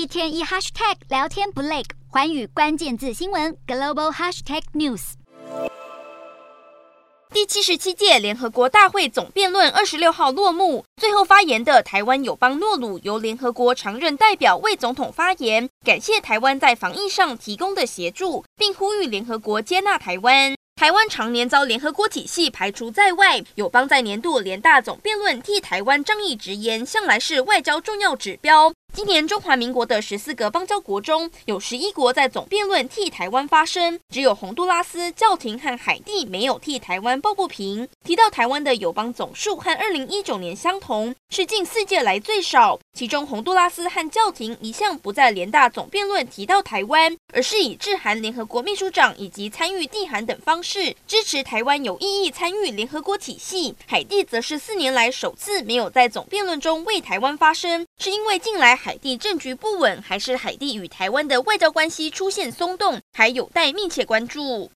一天一 hashtag 聊天不累，寰宇关键字新闻 global hashtag news。第七十七届联合国大会总辩论二十六号落幕，最后发言的台湾友邦诺鲁由联合国常任代表为总统发言，感谢台湾在防疫上提供的协助，并呼吁联合国接纳台湾。台湾常年遭联合国体系排除在外，友邦在年度联大总辩论替台湾仗义直言，向来是外交重要指标。今年中华民国的十四个邦交国中，有十一国在总辩论替台湾发声，只有洪都拉斯、教廷和海地没有替台湾抱不平。提到台湾的友邦总数和二零一九年相同，是近四届来最少。其中洪都拉斯和教廷一向不在联大总辩论提到台湾，而是以致函联合国秘书长以及参与地函等方式支持台湾有意义参与联合国体系。海地则是四年来首次没有在总辩论中为台湾发声，是因为近来。海地政局不稳，还是海地与台湾的外交关系出现松动，还有待密切关注。